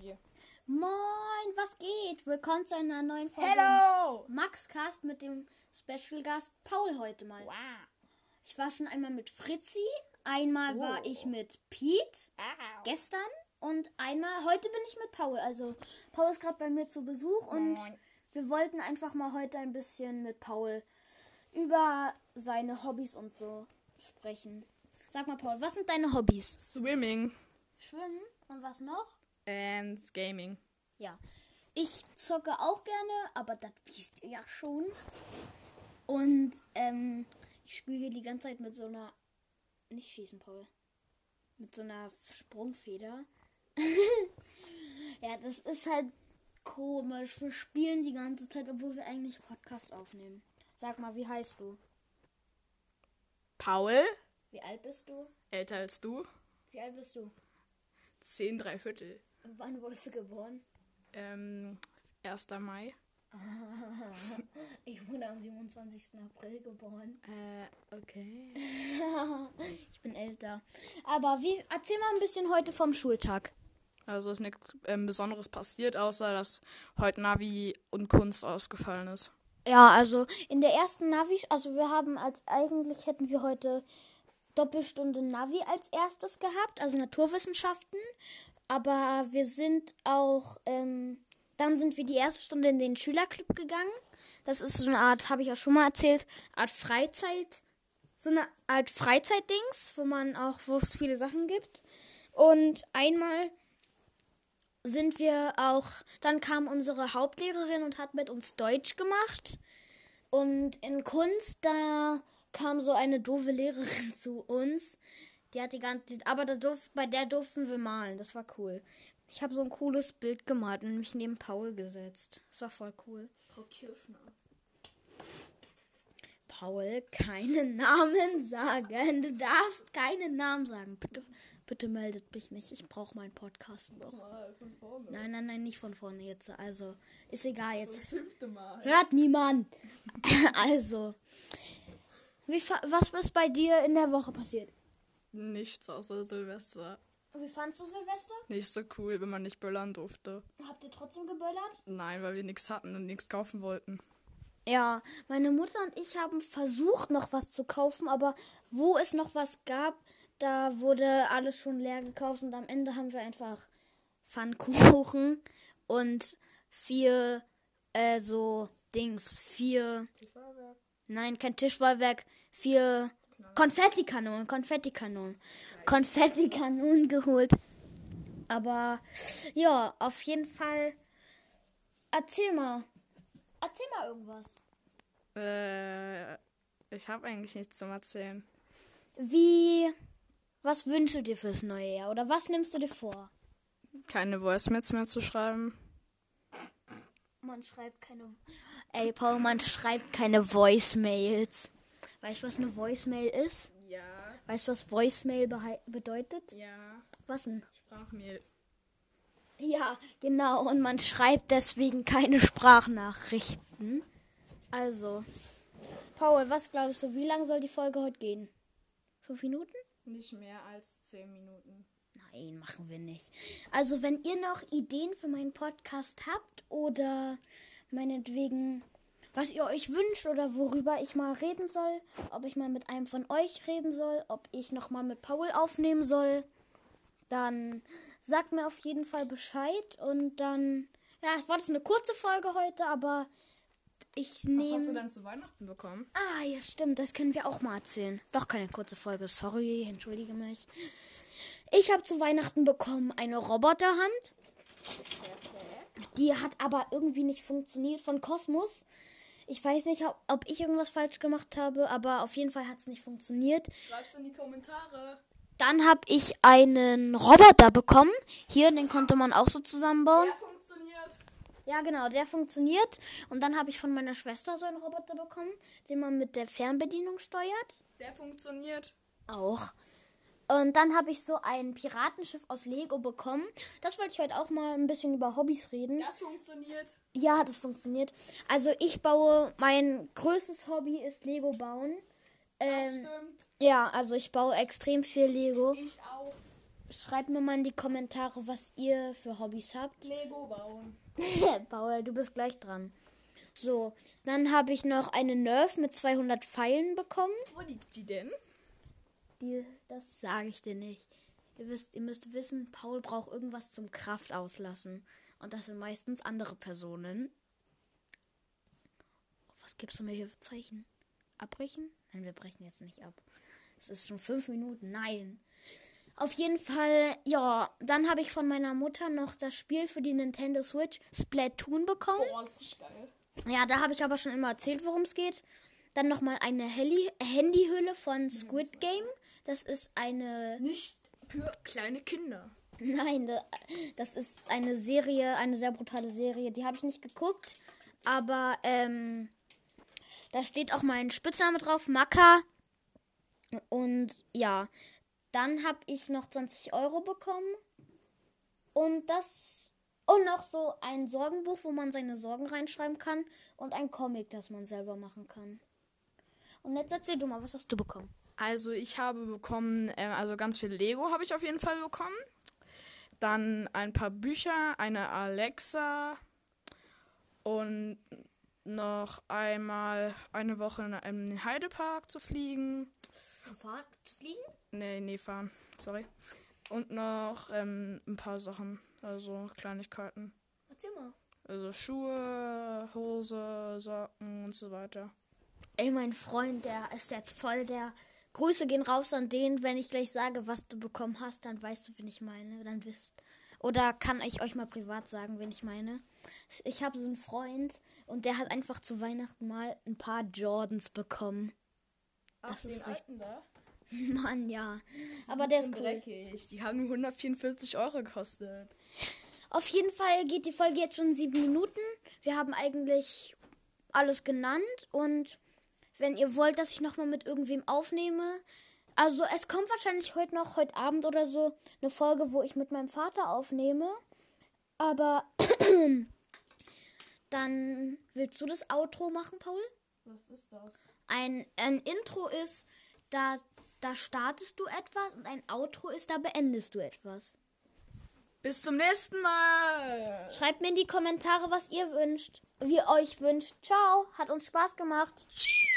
Sophie. Moin, was geht? Willkommen zu einer neuen Folge. Hello! Maxcast mit dem Special Gast Paul heute mal. Wow. Ich war schon einmal mit Fritzi, einmal war Oh. ich mit Pete Au. gestern und einmal heute bin ich mit Paul. Also Paul ist gerade bei mir zu Besuch und Moin. wir wollten einfach mal heute ein bisschen mit Paul über seine Hobbys und so sprechen. Sag mal Paul, was sind deine Hobbys? Swimming Schwimmen und was noch? And Gaming. Ja. Ich zocke auch gerne, aber das wisst ihr ja schon. Und ähm, ich spiele die ganze Zeit mit so einer. Nicht schießen, Paul. Mit so einer Sprungfeder. ja, das ist halt komisch. Wir spielen die ganze Zeit, obwohl wir eigentlich Podcast aufnehmen. Sag mal, wie heißt du? Paul, Wie alt bist du? älter als du, Wie alt bist du? 10 drei Viertel. Wann wurdest du geboren? Ähm, 1. Mai. Ich wurde am 27. April geboren. Äh, okay. ich bin älter. Aber wie, erzähl mal ein bisschen heute vom Schultag. Also ist nichts ähm, Besonderes passiert, außer dass heute Navi und Kunst ausgefallen ist. Ja, also in der ersten Navi, also wir haben als eigentlich hätten wir heute Doppelstunde Navi als erstes gehabt, also Naturwissenschaften. Aber wir sind auch, ähm, dann sind wir die erste Stunde in den Schülerclub gegangen. Das ist so eine Art, habe ich ja schon mal erzählt, Art Freizeit, so eine Art Freizeitdings, wo man auch, wo es viele Sachen gibt. Und einmal sind wir auch, dann kam unsere Hauptlehrerin und hat mit uns Deutsch gemacht. Und in Kunst, da kam so eine doofe Lehrerin zu uns. Die hat die ganze, aber da durf, bei der durften wir malen. Das war cool. Ich habe so ein cooles Bild gemalt und mich neben Paul gesetzt. Das war voll cool. Frau Kirschner. Paul, keine Namen sagen. Du darfst keine Namen sagen. Bitte, bitte meldet mich nicht. Ich brauche meinen Podcast noch. von vorne. Nein, nein, nein, nicht von vorne jetzt. Also, ist egal jetzt. fünfte Mal. Hört niemand. also, wie, fa- was ist bei dir in der Woche passiert? Nichts außer Silvester. Wie fandst du Silvester? Nicht so cool, wenn man nicht böllern durfte. Habt ihr trotzdem geböllert? Nein, weil wir nichts hatten und nichts kaufen wollten. Ja, meine Mutter und ich haben versucht, noch was zu kaufen, aber wo es noch was gab, da wurde alles schon leer gekauft und am Ende haben wir einfach Pfannkuchen und vier, äh, so Dings, vier, nein, kein Tischfeuerwerk, vier Konfettikanonen, Konfettikanonen, Konfettikanonen geholt. Aber ja, auf jeden Fall, erzähl mal, erzähl mal irgendwas. Äh, ich habe eigentlich nichts zum Erzählen. Wie, was wünschst du dir fürs neue Jahr oder was nimmst du dir vor? Keine Voicemails mehr zu schreiben. Man schreibt keine. Ey, Paul, man schreibt keine Voicemails. Weißt du, was eine Voicemail ist? Ja, Weißt du, was Voicemail bedeutet? ja. Was denn? Sprachmail. Ja, genau. Und man schreibt deswegen keine Sprachnachrichten. Also, Paul, was glaubst du, wie lang soll die Folge heute gehen? Fünf Minuten? Nicht mehr als 10 Minuten. Nein, machen wir nicht. Also, wenn ihr noch Ideen für meinen Podcast habt oder meinetwegen, was ihr euch wünscht oder worüber ich mal reden soll, ob ich mal mit einem von euch reden soll, ob ich noch mal mit Paul aufnehmen soll, dann sagt mir auf jeden Fall Bescheid und dann, ja, es war das eine kurze Folge heute, aber ich Was hast du nehme. denn zu Weihnachten bekommen? Ah, ja, stimmt, das können wir auch mal erzählen. Doch keine kurze Folge, sorry, entschuldige mich. Ich habe zu Weihnachten bekommen eine Roboterhand. Die hat aber irgendwie nicht funktioniert von Kosmos. Ich weiß nicht, ob- ich irgendwas falsch gemacht habe, aber auf jeden Fall hat es nicht funktioniert. Schreib's in die Kommentare. Dann habe ich einen Roboter bekommen. Hier, den konnte man auch so zusammenbauen. Der funktioniert. Ja, genau, der funktioniert. Und dann habe ich von meiner Schwester so einen Roboter bekommen, den man mit der Fernbedienung steuert. Der funktioniert. Auch. Und dann habe ich so ein Piratenschiff aus Lego bekommen. Das wollte ich heute auch mal ein bisschen über Hobbys reden. Das funktioniert. Ja, das funktioniert. Also ich baue, mein größtes Hobby ist Lego bauen. Das Ähm, stimmt. ja, also ich baue extrem viel Lego. Ich auch. schreibt mir mal in die Kommentare, was ihr für Hobbys habt. Lego bauen. Paul, du bist gleich dran. So, dann habe ich noch eine Nerf mit 200 Pfeilen bekommen. Wo liegt die denn? Die, das sage ich dir nicht. Ihr, wisst, ihr müsst wissen, Paul braucht irgendwas zum Kraft auslassen. Und das sind meistens andere Personen. Was gibst du mir hier für Zeichen? Abbrechen? Nein, wir brechen jetzt nicht ab. Es ist schon fünf Minuten. Nein. Auf jeden Fall, ja, dann habe ich von meiner Mutter noch das Spiel für die Nintendo Switch Splatoon bekommen. Boah, das ist geil. Ja, da habe ich aber schon immer erzählt, worum es geht. Dann nochmal eine Handyhülle von Squid Game. Das ist eine. Nicht für kleine Kinder. Nein, da- das ist eine Serie, eine sehr brutale Serie. Die habe ich nicht geguckt. Aber ähm, da steht auch mein Spitzname drauf, Maka. Und ja, dann habe ich noch 20 Euro bekommen. Und das. Und noch so ein Sorgenbuch, wo man seine Sorgen reinschreiben kann. Und ein Comic, das man selber machen kann. Und jetzt erzähl du mal, was hast du bekommen? Also ich habe bekommen, ähm, also ganz viel Lego habe ich auf jeden Fall bekommen. Dann ein paar Bücher, eine Alexa und noch einmal eine Woche in einem Heidepark zu fliegen. Zu fahren? Zu fliegen? Nee, nee, fahren. Sorry. Und noch ähm, ein paar Sachen, also Kleinigkeiten. Erzähl mal. Also Schuhe, Hose, Socken und so weiter. Ey, mein Freund, der ist jetzt voll der. Grüße gehen raus an den, wenn ich gleich sage, was du bekommen hast, dann weißt du, wen ich meine. Dann wisst. Oder kann ich euch mal privat sagen, wen ich meine? Ich habe so einen Freund und der hat einfach zu Weihnachten mal ein paar Jordans bekommen. Das ist richtig. alten da? Mann, ja. Aber der ist cool. dreckig. Die haben nur 144 Euro gekostet. Auf jeden Fall geht die Folge jetzt schon sieben Minuten. Wir haben eigentlich alles genannt und wenn ihr wollt, dass ich nochmal mit irgendwem aufnehme, also es kommt wahrscheinlich heute noch, heute Abend oder so, eine Folge, wo ich mit meinem Vater aufnehme. Aber dann willst du das Outro machen, Paul? Was ist das? Ein, ein Intro ist, da, da startest du etwas und ein Outro ist, da beendest du etwas. Bis zum nächsten Mal. Schreibt mir in die Kommentare, was ihr wünscht, wie ihr euch wünscht. Ciao, hat uns Spaß gemacht. Tschüss.